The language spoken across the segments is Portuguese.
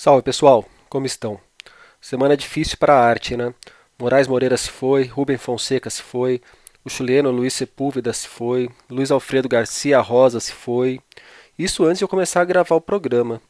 Salve pessoal, como estão? Semana difícil para a arte, né? Moraes Moreira se foi, Rubem Fonseca se foi, o chileno Luiz Sepúlveda se foi, Luiz Alfredo Garcia Rosa se foi. Isso antes de eu começar a gravar o programa.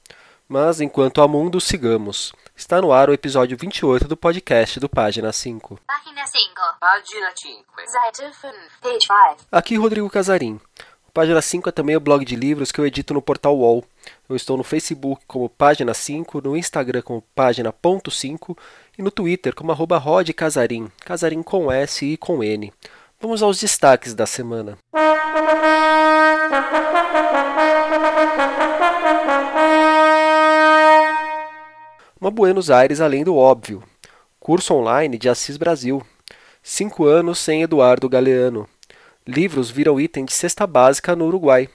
Mas enquanto há mundo, sigamos. Está no ar o episódio 28 do podcast do Página 5. Página 5. Página 5. Seite 5. Page 5. Aqui Rodrigo Casarim. O Página 5 é também o blog de livros que eu edito no portal UOL. Eu estou no Facebook como Página 5, no Instagram como Página.5 e no Twitter como arroba Rod Casarim, Casarim com S e com N. Vamos aos destaques da semana. Uma Buenos Aires além do óbvio. Curso online de Assis Brasil. Cinco anos sem Eduardo Galeano. Livros viram item de cesta básica no Uruguai.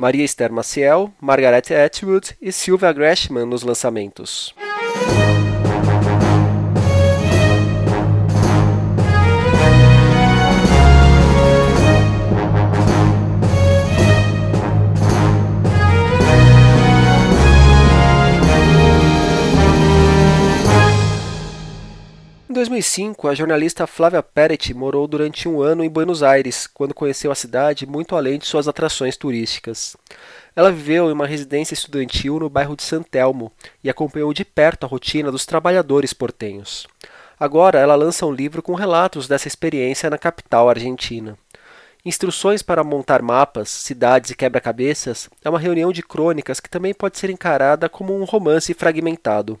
Maria Esther Maciel, Margaret Atwood e Sylvia Gresham nos lançamentos. 2005, a jornalista Flávia Peretti morou durante um ano em Buenos Aires, quando conheceu a cidade muito além de suas atrações turísticas. Ela viveu em uma residência estudantil no bairro de San Telmo e acompanhou de perto a rotina dos trabalhadores portenhos. Agora, ela lança um livro com relatos dessa experiência na capital argentina. Instruções para montar mapas, cidades e quebra-cabeças é uma reunião de crônicas que também pode ser encarada como um romance fragmentado.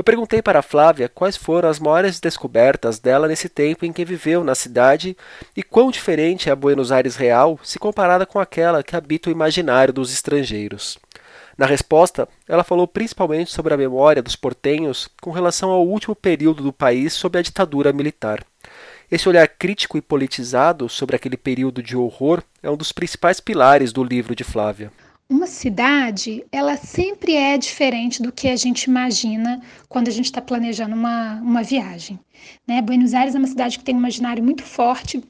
Eu perguntei para Flávia quais foram as maiores descobertas dela nesse tempo em que viveu na cidade e quão diferente é a Buenos Aires real se comparada com aquela que habita o imaginário dos estrangeiros. Na resposta, ela falou principalmente sobre a memória dos portenhos com relação ao último período do país sob a ditadura militar. Esse olhar crítico e politizado sobre aquele período de horror é um dos principais pilares do livro de Flávia uma cidade, ela sempre é diferente do que a gente imagina quando a gente está planejando uma, uma viagem. Né? Buenos Aires é uma cidade que tem um imaginário muito forte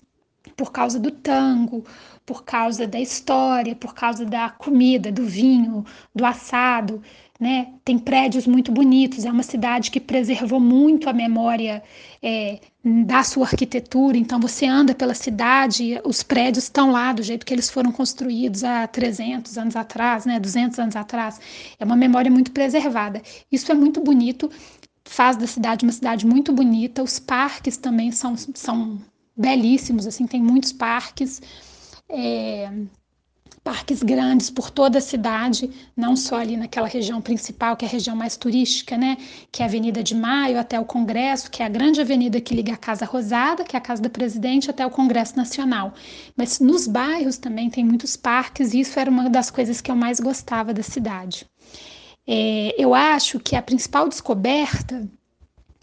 por causa do tango, por causa da história, por causa da comida, do vinho, do assado né? Tem prédios muito bonitos, é uma cidade que preservou muito a memória é, da sua arquitetura. Então você anda pela cidade, os prédios estão lá do jeito que eles foram construídos há 300 anos atrás, né? 200 anos atrás. É uma memória muito preservada. Isso é muito bonito, faz da cidade uma cidade muito bonita. Os parques também são, são belíssimos, assim, tem muitos parques. É, parques grandes por toda a cidade, não só ali naquela região principal, que é a região mais turística, né? Que é a Avenida de Maio até o Congresso, que é a grande avenida que liga a Casa Rosada, que é a Casa do Presidente, até o Congresso Nacional. Mas nos bairros também tem muitos parques, e isso era uma das coisas que eu mais gostava da cidade. É, eu acho que a principal descoberta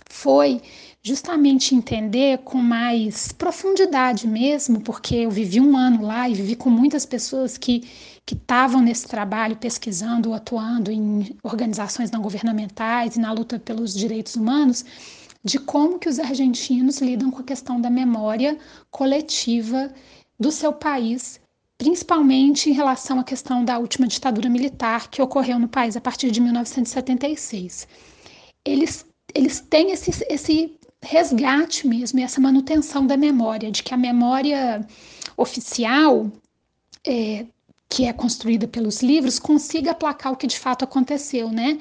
foi justamente entender com mais profundidade mesmo, porque eu vivi um ano lá e vivi com muitas pessoas que que estavam nesse trabalho pesquisando, atuando em organizações não governamentais e na luta pelos direitos humanos, de como que os argentinos lidam com a questão da memória coletiva do seu país, principalmente em relação à questão da última ditadura militar que ocorreu no país a partir de 1976. Eles eles têm esse, esse resgate mesmo, essa manutenção da memória, de que a memória oficial, é, que é construída pelos livros, consiga aplacar o que de fato aconteceu, né?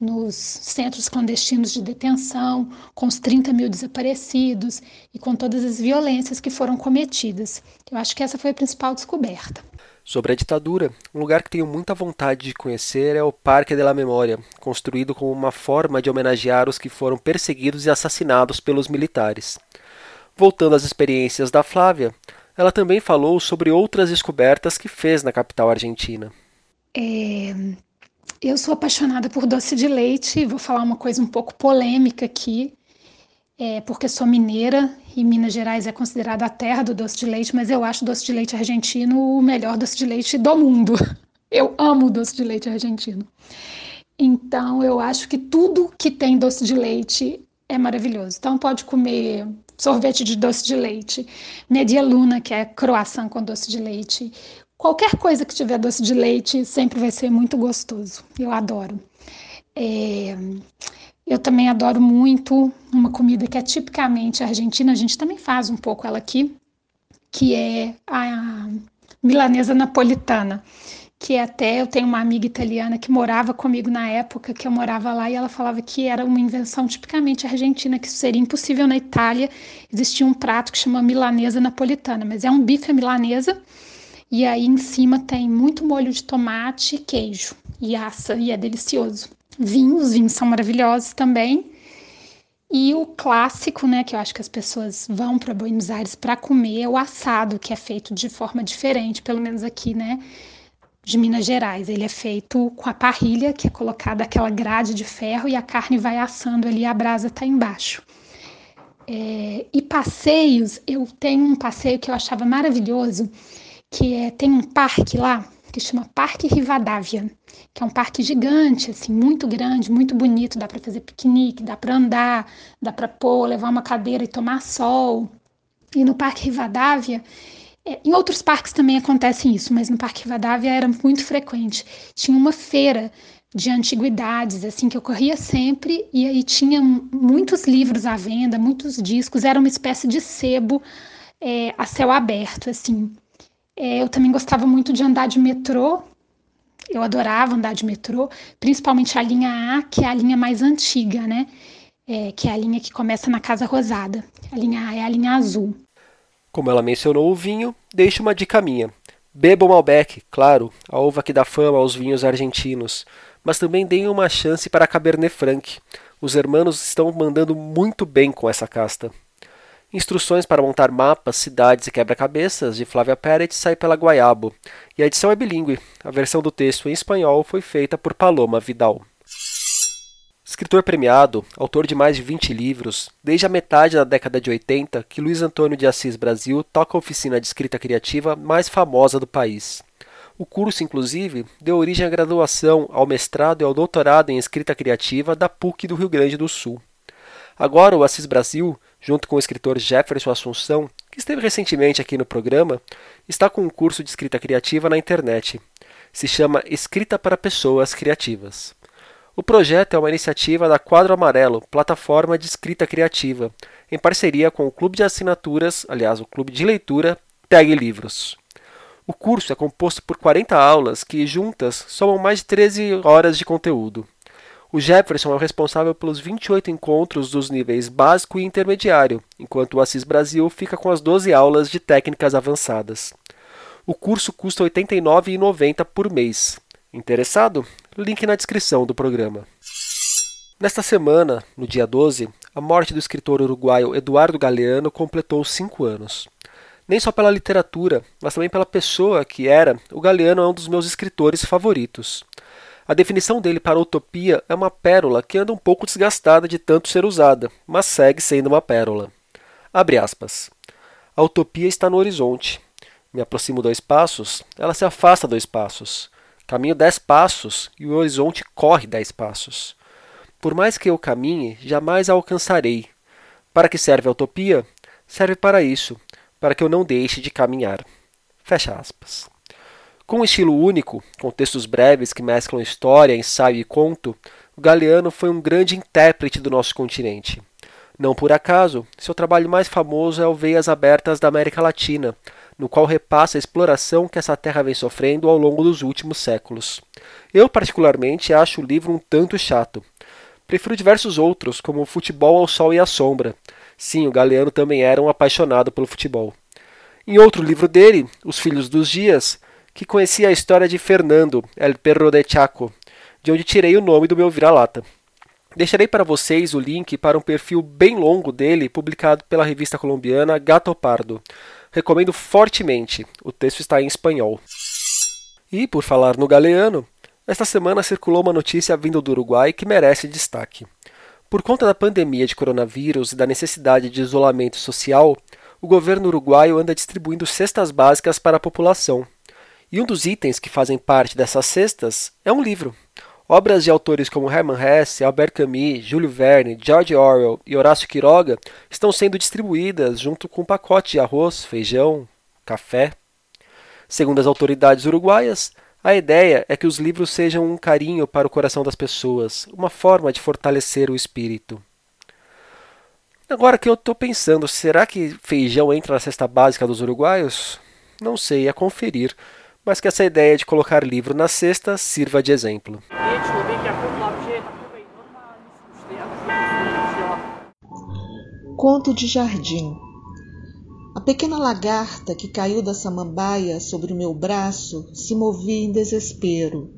Nos centros clandestinos de detenção, com os 30 mil desaparecidos e com todas as violências que foram cometidas. Eu acho que essa foi a principal descoberta. Sobre a ditadura, um lugar que tenho muita vontade de conhecer é o Parque de la Memória, construído como uma forma de homenagear os que foram perseguidos e assassinados pelos militares. Voltando às experiências da Flávia, ela também falou sobre outras descobertas que fez na capital argentina. É, eu sou apaixonada por doce de leite, vou falar uma coisa um pouco polêmica aqui, é, porque sou mineira e Minas Gerais é considerada a terra do doce de leite, mas eu acho o doce de leite argentino o melhor doce de leite do mundo. Eu amo doce de leite argentino. Então, eu acho que tudo que tem doce de leite é maravilhoso. Então, pode comer sorvete de doce de leite, media luna, que é croissant com doce de leite. Qualquer coisa que tiver doce de leite sempre vai ser muito gostoso. Eu adoro. É, eu também adoro muito uma comida que é tipicamente argentina, a gente também faz um pouco ela aqui, que é a milanesa napolitana que até eu tenho uma amiga italiana que morava comigo na época que eu morava lá e ela falava que era uma invenção tipicamente argentina, que seria impossível na Itália. Existia um prato que chama milanesa napolitana, mas é um bife milanesa e aí em cima tem muito molho de tomate e queijo e assa e é delicioso. Vinhos, vinhos são maravilhosos também. E o clássico, né, que eu acho que as pessoas vão para Buenos Aires para comer, é o assado, que é feito de forma diferente, pelo menos aqui, né? de Minas Gerais. Ele é feito com a parrilha, que é colocada aquela grade de ferro e a carne vai assando ali, a brasa está embaixo. É, e passeios, eu tenho um passeio que eu achava maravilhoso, que é, tem um parque lá que chama Parque Rivadavia, que é um parque gigante, assim, muito grande, muito bonito, dá para fazer piquenique, dá para andar, dá para pôr, levar uma cadeira e tomar sol. E no Parque Rivadavia, é, em outros parques também acontece isso, mas no Parque Vadavia era muito frequente. Tinha uma feira de antiguidades, assim, que ocorria sempre, e aí tinha muitos livros à venda, muitos discos, era uma espécie de sebo é, a céu aberto, assim. É, eu também gostava muito de andar de metrô, eu adorava andar de metrô, principalmente a linha A, que é a linha mais antiga, né? É, que é a linha que começa na Casa Rosada. A linha A é a linha azul. Como ela mencionou o vinho, deixo uma dica minha. Bebam Malbec, claro, a uva que dá fama aos vinhos argentinos, mas também deem uma chance para a Cabernet Franc. Os hermanos estão mandando muito bem com essa casta. Instruções para montar mapas, cidades e quebra-cabeças de Flávia Peret sai pela Guaiabo, e a edição é bilíngue. A versão do texto em espanhol foi feita por Paloma Vidal. Escritor premiado, autor de mais de 20 livros, desde a metade da década de 80 que Luiz Antônio de Assis Brasil toca a oficina de escrita criativa mais famosa do país. O curso, inclusive, deu origem à graduação, ao mestrado e ao doutorado em escrita criativa da PUC do Rio Grande do Sul. Agora, o Assis Brasil, junto com o escritor Jefferson Assunção, que esteve recentemente aqui no programa, está com um curso de escrita criativa na internet. Se chama Escrita para Pessoas Criativas. O projeto é uma iniciativa da Quadro Amarelo, plataforma de escrita criativa, em parceria com o clube de assinaturas, aliás, o clube de leitura Tag Livros. O curso é composto por 40 aulas que, juntas, somam mais de 13 horas de conteúdo. O Jefferson é o responsável pelos 28 encontros dos níveis básico e intermediário, enquanto o Assis Brasil fica com as 12 aulas de técnicas avançadas. O curso custa R$ 89,90 por mês. Interessado? Link na descrição do programa. Nesta semana, no dia 12, a morte do escritor uruguaio Eduardo Galeano completou cinco anos. Nem só pela literatura, mas também pela pessoa que era, o Galeano é um dos meus escritores favoritos. A definição dele para utopia é uma pérola que anda um pouco desgastada de tanto ser usada, mas segue sendo uma pérola. Abre aspas. A utopia está no horizonte. Me aproximo dois passos, ela se afasta dois passos. Caminho dez passos e o horizonte corre dez passos. Por mais que eu caminhe, jamais a alcançarei. Para que serve a utopia? Serve para isso, para que eu não deixe de caminhar. Fecha aspas. Com um estilo único, com textos breves que mesclam história, ensaio e conto, o Galeano foi um grande intérprete do nosso continente. Não por acaso, seu trabalho mais famoso é o Veias Abertas da América Latina, no qual repassa a exploração que essa terra vem sofrendo ao longo dos últimos séculos. Eu, particularmente, acho o livro um tanto chato. Prefiro diversos outros, como o Futebol ao Sol e à Sombra. Sim, o Galeano também era um apaixonado pelo futebol. Em outro livro dele, Os Filhos dos Dias, que conhecia a história de Fernando, El Perro de Chaco, de onde tirei o nome do meu vira-lata. Deixarei para vocês o link para um perfil bem longo dele, publicado pela revista colombiana Gato Pardo, Recomendo fortemente. O texto está em espanhol. E, por falar no Galeano, esta semana circulou uma notícia vindo do Uruguai que merece destaque. Por conta da pandemia de coronavírus e da necessidade de isolamento social, o governo uruguaio anda distribuindo cestas básicas para a população. E um dos itens que fazem parte dessas cestas é um livro. Obras de autores como Hermann Hesse, Albert Camus, Júlio Verne, George Orwell e Horácio Quiroga estão sendo distribuídas junto com um pacote de arroz, feijão, café. Segundo as autoridades uruguaias, A ideia é que os livros sejam um carinho para o coração das pessoas, uma forma de fortalecer o espírito. Agora que eu estou pensando, será que feijão entra na cesta básica dos uruguaios? Não sei, é conferir, mas que essa ideia de colocar livro na cesta sirva de exemplo. Conto de jardim. A pequena lagarta que caiu da samambaia sobre o meu braço se movia em desespero.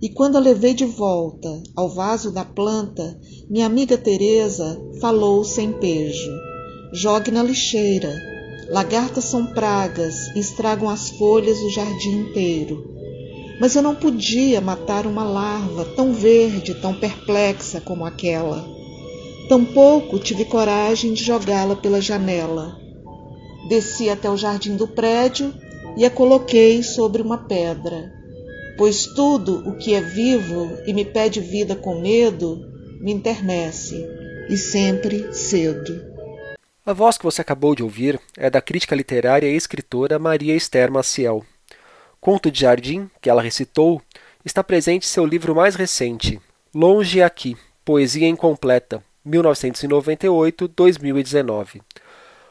E quando a levei de volta ao vaso da planta, minha amiga Teresa falou sem pejo: Jogue na lixeira. Lagartas são pragas e estragam as folhas do jardim inteiro. Mas eu não podia matar uma larva tão verde, tão perplexa como aquela. Tampouco tive coragem de jogá-la pela janela. Desci até o jardim do prédio e a coloquei sobre uma pedra, pois tudo o que é vivo e me pede vida com medo me internece, e sempre cedo. A voz que você acabou de ouvir é da crítica literária e escritora Maria Esther Maciel. Conto de Jardim, que ela recitou, está presente em seu livro mais recente, Longe Aqui, Poesia Incompleta, 1998-2019.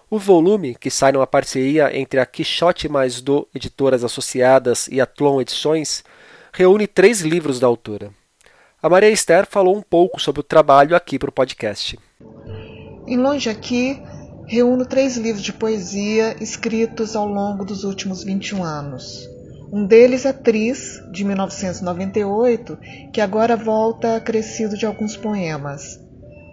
O volume, que sai numa parceria entre a Quixote mais do Editoras Associadas e a Tlon Edições, reúne três livros da autora. A Maria Esther falou um pouco sobre o trabalho aqui para o podcast. Em Longe Aqui, reúno três livros de poesia escritos ao longo dos últimos 21 anos. Um deles é Tris, de 1998, que agora volta acrescido de alguns poemas.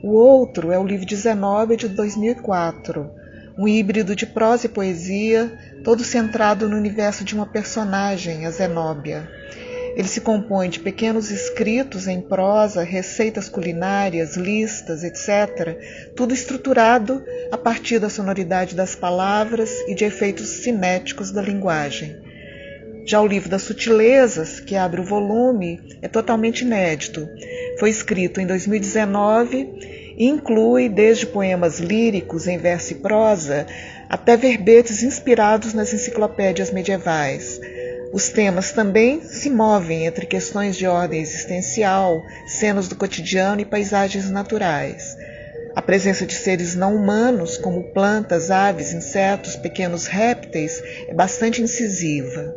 O outro é o livro 19 de 2004, um híbrido de prosa e poesia, todo centrado no universo de uma personagem, a Zenóbia. Ele se compõe de pequenos escritos em prosa, receitas culinárias, listas, etc., tudo estruturado a partir da sonoridade das palavras e de efeitos cinéticos da linguagem. Já o livro das sutilezas, que abre o volume, é totalmente inédito. Foi escrito em 2019 e inclui desde poemas líricos em verso e prosa até verbetes inspirados nas enciclopédias medievais. Os temas também se movem entre questões de ordem existencial, cenas do cotidiano e paisagens naturais. A presença de seres não humanos, como plantas, aves, insetos, pequenos répteis, é bastante incisiva.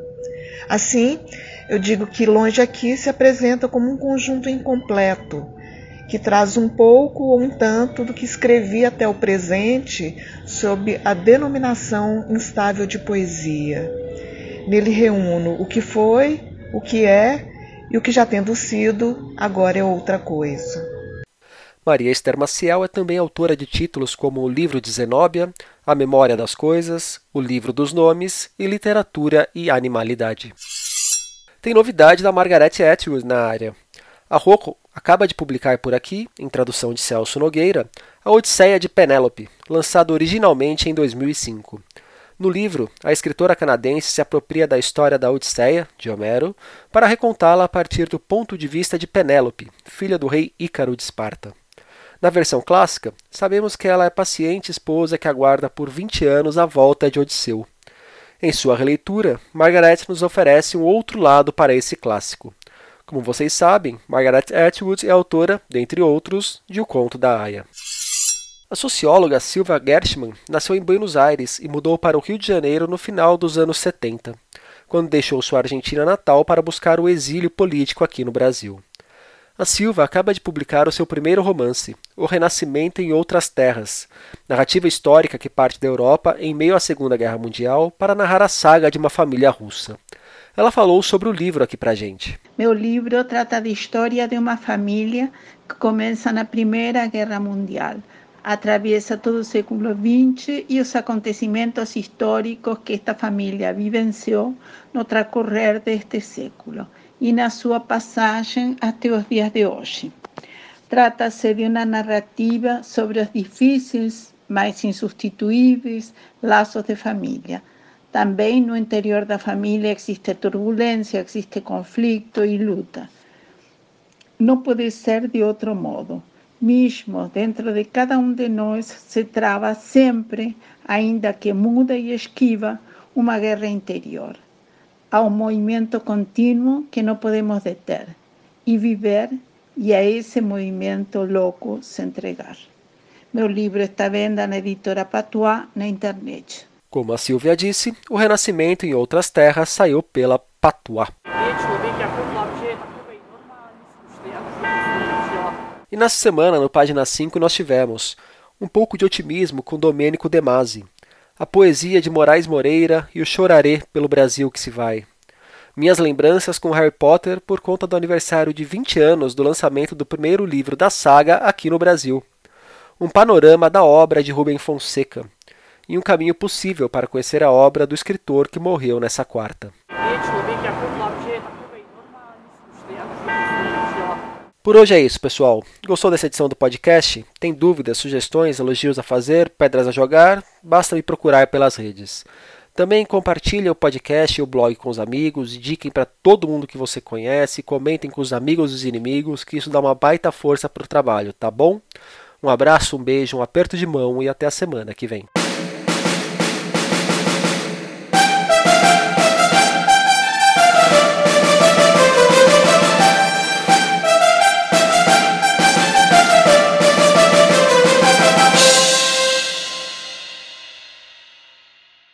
Assim, eu digo que Longe Aqui se apresenta como um conjunto incompleto, que traz um pouco ou um tanto do que escrevi até o presente sob a denominação instável de poesia. Nele reúno o que foi, o que é e o que já tendo sido, agora é outra coisa. Maria Esther Maciel é também autora de títulos como O Livro de Zenóbia, A Memória das Coisas, O Livro dos Nomes e Literatura e Animalidade. Tem novidade da Margaret Atwood na área. A Rocco acaba de publicar por aqui, em tradução de Celso Nogueira, A Odisseia de Penélope, lançado originalmente em 2005. No livro, a escritora canadense se apropria da história da Odisseia, de Homero, para recontá-la a partir do ponto de vista de Penélope, filha do rei Ícaro de Esparta. Na versão clássica, sabemos que ela é paciente esposa que aguarda por 20 anos a volta de Odisseu. Em sua releitura, Margaret nos oferece um outro lado para esse clássico. Como vocês sabem, Margaret Atwood é autora, dentre outros, de O Conto da Aya. A socióloga Silva Gershman nasceu em Buenos Aires e mudou para o Rio de Janeiro no final dos anos 70, quando deixou sua Argentina natal para buscar o exílio político aqui no Brasil. A Silva acaba de publicar o seu primeiro romance, O Renascimento em Outras Terras, narrativa histórica que parte da Europa em meio à Segunda Guerra Mundial para narrar a saga de uma família russa. Ela falou sobre o livro aqui pra gente. Meu livro trata da história de uma família que começa na Primeira Guerra Mundial. Atraviesa todo o século XX e os acontecimentos históricos que esta família vivenciou no transcorrer deste século e na sua passagem até os dias de hoje. Trata-se de uma narrativa sobre os difíceis, mas insubstituíveis laços de família. Também no interior da família existe turbulência, existe conflito e luta. Não pode ser de outro modo. Mesmo dentro de cada um de nós se trava sempre, ainda que muda e esquiva, uma guerra interior. a um movimento contínuo que não podemos deter e viver e a esse movimento louco se entregar. Meu livro está à venda na editora Patois na internet. Como a Silvia disse, o Renascimento em Outras Terras saiu pela Patois. E nessa semana, no Página 5, nós tivemos um pouco de otimismo com Domênico De Masi, a poesia de Moraes Moreira e o Choraré pelo Brasil que se vai. Minhas lembranças com Harry Potter por conta do aniversário de 20 anos do lançamento do primeiro livro da saga aqui no Brasil. Um panorama da obra de Rubem Fonseca e um caminho possível para conhecer a obra do escritor que morreu nessa quarta. Por hoje é isso, pessoal. Gostou dessa edição do podcast? Tem dúvidas, sugestões, elogios a fazer, pedras a jogar? Basta me procurar pelas redes. Também compartilhe o podcast e o blog com os amigos, indiquem para todo mundo que você conhece, comentem com os amigos e os inimigos, que isso dá uma baita força para o trabalho, tá bom? Um abraço, um beijo, um aperto de mão e até a semana que vem.